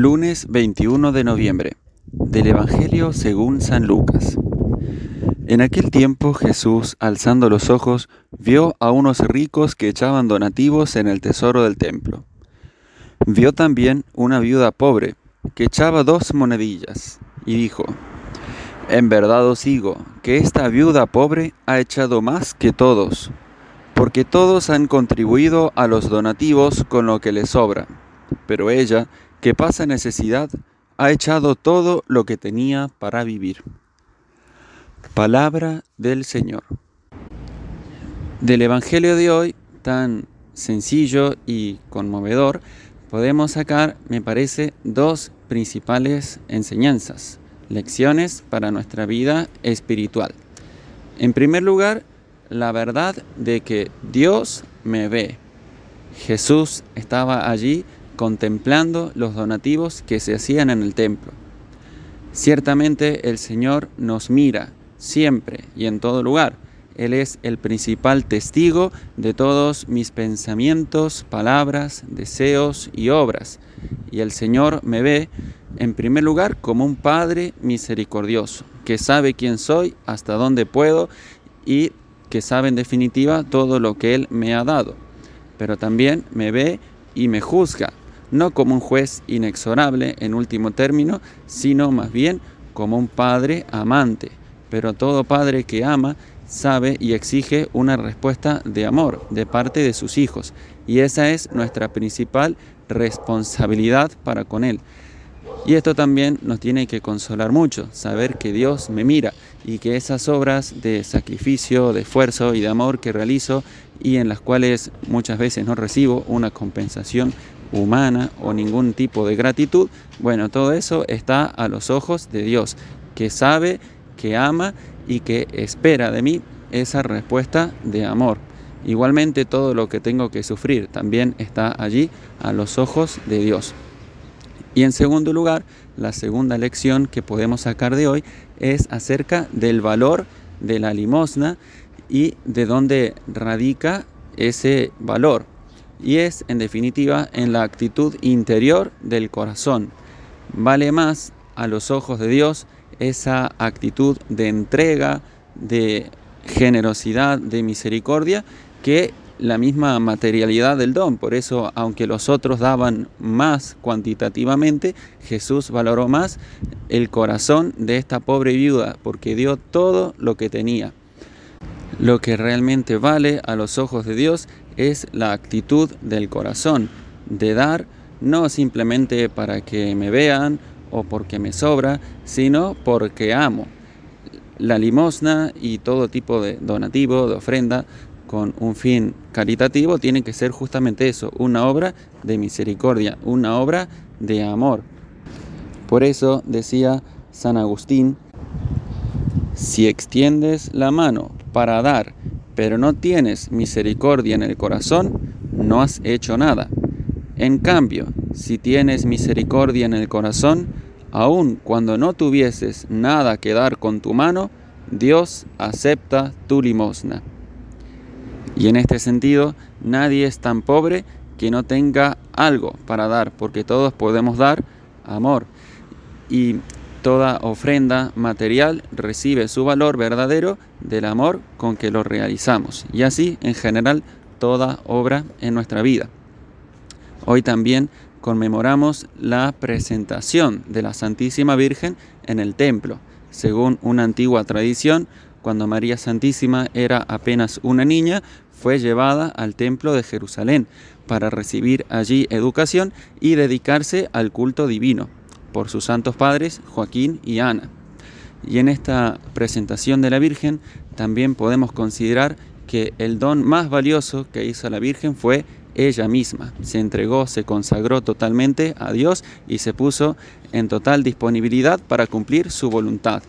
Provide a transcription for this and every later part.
Lunes 21 de noviembre del Evangelio según San Lucas. En aquel tiempo Jesús, alzando los ojos, vio a unos ricos que echaban donativos en el tesoro del templo. Vio también una viuda pobre que echaba dos monedillas y dijo, En verdad os digo que esta viuda pobre ha echado más que todos, porque todos han contribuido a los donativos con lo que les sobra, pero ella que pasa necesidad, ha echado todo lo que tenía para vivir. Palabra del Señor. Del Evangelio de hoy, tan sencillo y conmovedor, podemos sacar, me parece, dos principales enseñanzas, lecciones para nuestra vida espiritual. En primer lugar, la verdad de que Dios me ve. Jesús estaba allí contemplando los donativos que se hacían en el templo. Ciertamente el Señor nos mira siempre y en todo lugar. Él es el principal testigo de todos mis pensamientos, palabras, deseos y obras. Y el Señor me ve, en primer lugar, como un Padre misericordioso, que sabe quién soy, hasta dónde puedo y que sabe en definitiva todo lo que Él me ha dado. Pero también me ve y me juzga no como un juez inexorable en último término, sino más bien como un padre amante. Pero todo padre que ama sabe y exige una respuesta de amor de parte de sus hijos. Y esa es nuestra principal responsabilidad para con Él. Y esto también nos tiene que consolar mucho, saber que Dios me mira y que esas obras de sacrificio, de esfuerzo y de amor que realizo y en las cuales muchas veces no recibo una compensación humana o ningún tipo de gratitud, bueno, todo eso está a los ojos de Dios, que sabe, que ama y que espera de mí esa respuesta de amor. Igualmente todo lo que tengo que sufrir también está allí a los ojos de Dios. Y en segundo lugar, la segunda lección que podemos sacar de hoy es acerca del valor de la limosna y de dónde radica ese valor y es en definitiva en la actitud interior del corazón. Vale más a los ojos de Dios esa actitud de entrega, de generosidad, de misericordia, que la misma materialidad del don. Por eso, aunque los otros daban más cuantitativamente, Jesús valoró más el corazón de esta pobre viuda, porque dio todo lo que tenía. Lo que realmente vale a los ojos de Dios es la actitud del corazón, de dar no simplemente para que me vean o porque me sobra, sino porque amo. La limosna y todo tipo de donativo, de ofrenda, con un fin caritativo, tiene que ser justamente eso, una obra de misericordia, una obra de amor. Por eso decía San Agustín, si extiendes la mano para dar pero no tienes misericordia en el corazón, no has hecho nada. En cambio, si tienes misericordia en el corazón, aun cuando no tuvieses nada que dar con tu mano, Dios acepta tu limosna. Y en este sentido, nadie es tan pobre que no tenga algo para dar, porque todos podemos dar amor. Y Toda ofrenda material recibe su valor verdadero del amor con que lo realizamos. Y así, en general, toda obra en nuestra vida. Hoy también conmemoramos la presentación de la Santísima Virgen en el templo. Según una antigua tradición, cuando María Santísima era apenas una niña, fue llevada al templo de Jerusalén para recibir allí educación y dedicarse al culto divino por sus santos padres Joaquín y Ana. Y en esta presentación de la Virgen también podemos considerar que el don más valioso que hizo la Virgen fue ella misma. Se entregó, se consagró totalmente a Dios y se puso en total disponibilidad para cumplir su voluntad.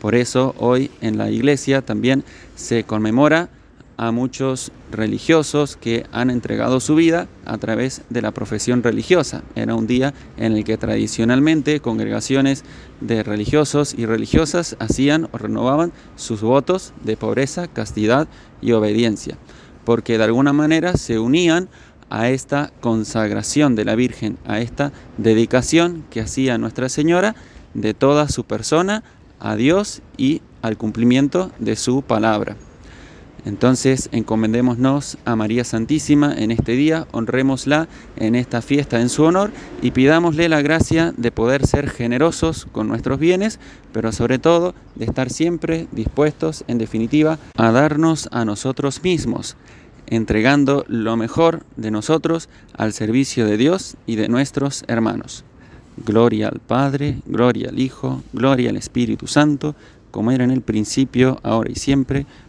Por eso hoy en la iglesia también se conmemora a muchos religiosos que han entregado su vida a través de la profesión religiosa. Era un día en el que tradicionalmente congregaciones de religiosos y religiosas hacían o renovaban sus votos de pobreza, castidad y obediencia, porque de alguna manera se unían a esta consagración de la Virgen, a esta dedicación que hacía Nuestra Señora de toda su persona a Dios y al cumplimiento de su palabra. Entonces encomendémonos a María Santísima en este día, honrémosla en esta fiesta en su honor y pidámosle la gracia de poder ser generosos con nuestros bienes, pero sobre todo de estar siempre dispuestos, en definitiva, a darnos a nosotros mismos, entregando lo mejor de nosotros al servicio de Dios y de nuestros hermanos. Gloria al Padre, gloria al Hijo, gloria al Espíritu Santo, como era en el principio, ahora y siempre,